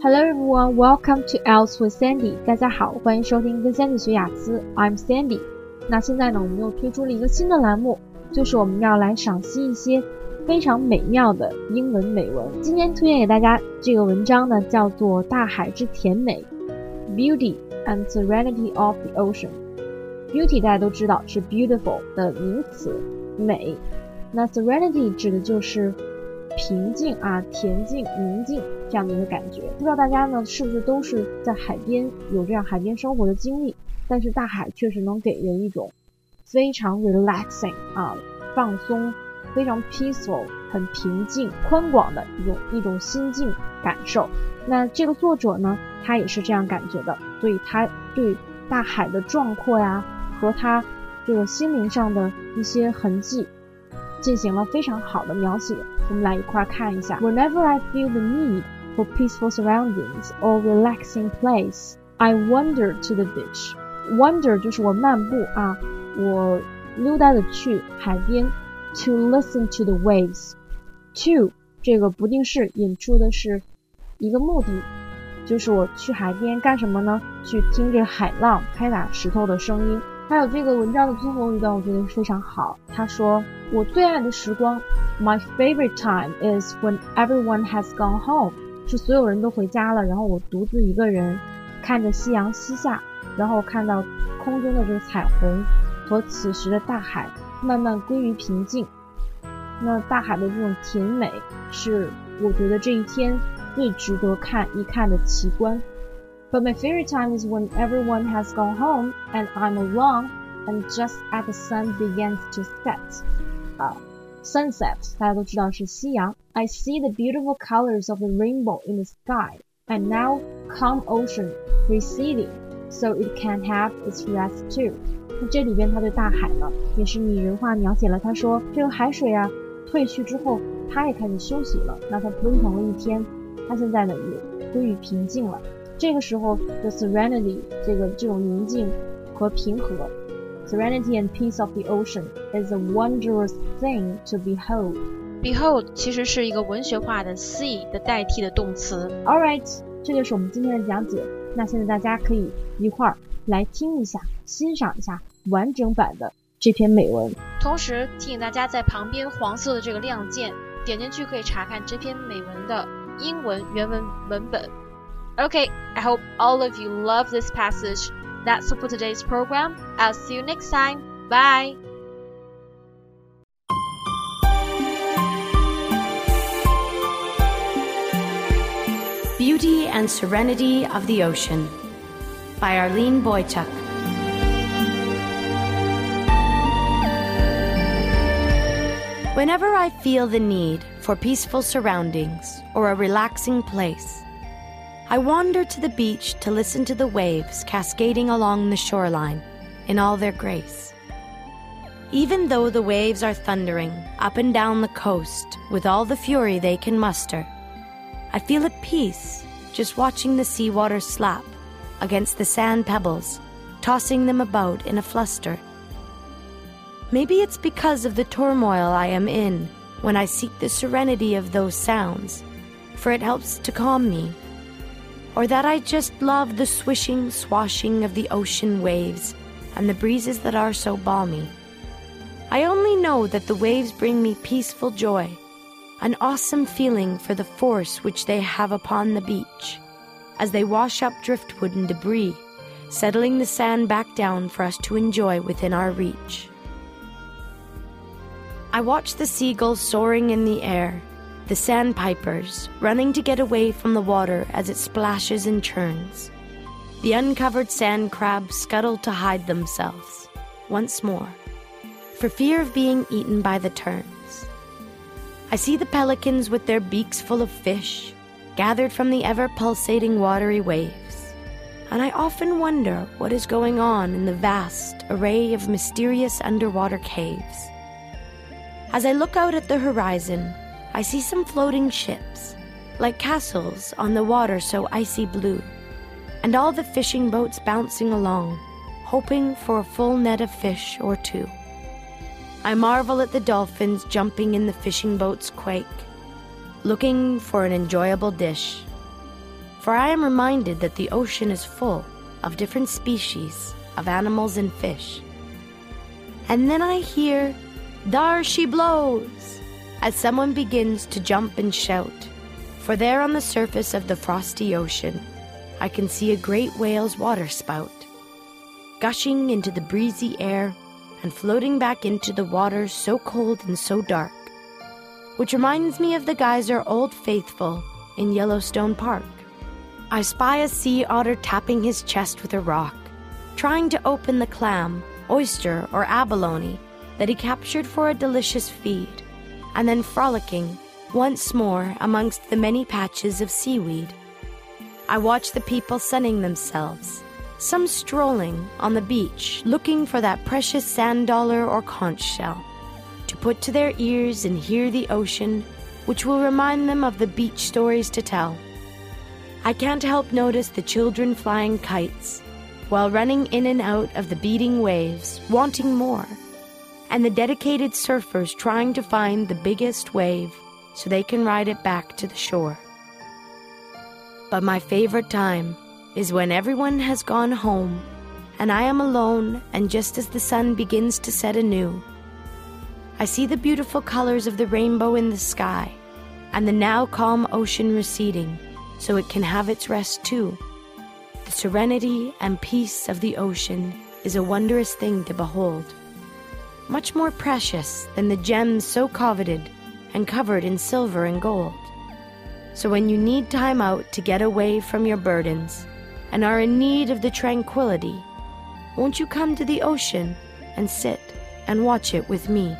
Hello everyone, welcome to Else with Sandy。大家好，欢迎收听跟 Sandy 学雅思。I'm Sandy。那现在呢，我们又推出了一个新的栏目，就是我们要来赏析一些非常美妙的英文美文。今天推荐给大家这个文章呢，叫做《大海之甜美》（Beauty and Serenity of the Ocean）。Beauty 大家都知道是 beautiful 的名词，美。那 serenity 指的就是平静啊、恬静、宁静这样的一个感觉。不知道大家呢是不是都是在海边有这样海边生活的经历？但是大海确实能给人一种非常 relaxing 啊、放松、非常 peaceful、很平静、宽广的一种一种心境感受。那这个作者呢，他也是这样感觉的，所以他对大海的壮阔呀。和他这个心灵上的一些痕迹进行了非常好的描写。我们来一块看一下。Whenever I feel the need for peaceful surroundings or relaxing place, I wander to the beach. Wander 就是我漫步啊，我溜达的去海边。To listen to the waves. To 这个不定式引出的是一个目的，就是我去海边干什么呢？去听这海浪拍打石头的声音。还有这个文章的最后一段，我觉得非常好。他说：“我最爱的时光，My favorite time is when everyone has gone home， 是所有人都回家了，然后我独自一个人看着夕阳西下，然后看到空中的这个彩虹和此时的大海慢慢归于平静。那大海的这种甜美，是我觉得这一天最值得看一看的奇观。” But my favorite time is when everyone has gone home and I'm alone and just as the sun begins to set. Uh, sunset 大家都知道是夕阳。I see the beautiful colors of the rainbow in the sky and now calm ocean receding so it can have its rest too. 那这里边他对大海呢也是拟人化描写了。他说这个海水啊退去之后，它也开始休息了。那它奔腾了一天，它现在呢也归于平静了。这个时候的 serenity 这个这种宁静和平和，serenity and peace of the ocean is a wondrous thing to behold. Behold 其实是一个文学化的 see 的代替的动词。All right，这就是我们今天的讲解。那现在大家可以一块儿来听一下，欣赏一下完整版的这篇美文。同时提醒大家，在旁边黄色的这个亮键点进去可以查看这篇美文的英文原文文本。Okay, I hope all of you love this passage. That's all for today's program. I'll see you next time. Bye. Beauty and Serenity of the Ocean by Arlene Boychuk. Whenever I feel the need for peaceful surroundings or a relaxing place, I wander to the beach to listen to the waves cascading along the shoreline in all their grace. Even though the waves are thundering up and down the coast with all the fury they can muster, I feel at peace just watching the seawater slap against the sand pebbles, tossing them about in a fluster. Maybe it's because of the turmoil I am in when I seek the serenity of those sounds, for it helps to calm me or that I just love the swishing, swashing of the ocean waves and the breezes that are so balmy. I only know that the waves bring me peaceful joy, an awesome feeling for the force which they have upon the beach, as they wash up driftwood and debris, settling the sand back down for us to enjoy within our reach. I watch the seagulls soaring in the air the sandpipers running to get away from the water as it splashes and churns. The uncovered sand crabs scuttle to hide themselves once more, for fear of being eaten by the terns. I see the pelicans with their beaks full of fish, gathered from the ever pulsating watery waves, and I often wonder what is going on in the vast array of mysterious underwater caves. As I look out at the horizon, I see some floating ships, like castles on the water so icy blue, and all the fishing boats bouncing along, hoping for a full net of fish or two. I marvel at the dolphins jumping in the fishing boat's quake, looking for an enjoyable dish. for I am reminded that the ocean is full of different species of animals and fish. And then I hear, There she blows! as someone begins to jump and shout. For there on the surface of the frosty ocean, I can see a great whale's water spout, gushing into the breezy air and floating back into the water so cold and so dark, which reminds me of the geyser Old Faithful in Yellowstone Park. I spy a sea otter tapping his chest with a rock, trying to open the clam, oyster, or abalone that he captured for a delicious feed, and then frolicking once more amongst the many patches of seaweed. I watch the people sunning themselves, some strolling on the beach looking for that precious sand dollar or conch shell, to put to their ears and hear the ocean, which will remind them of the beach stories to tell. I can't help notice the children flying kites while running in and out of the beating waves, wanting more, and the dedicated surfers trying to find the biggest wave so they can ride it back to the shore. But my favorite time is when everyone has gone home and I am alone, and just as the sun begins to set anew, I see the beautiful colors of the rainbow in the sky and the now calm ocean receding so it can have its rest too. The serenity and peace of the ocean is a wondrous thing to behold, much more precious than the gems so coveted and covered in silver and gold. So when you need time out to get away from your burdens and are in need of the tranquility, won't you come to the ocean and sit and watch it with me?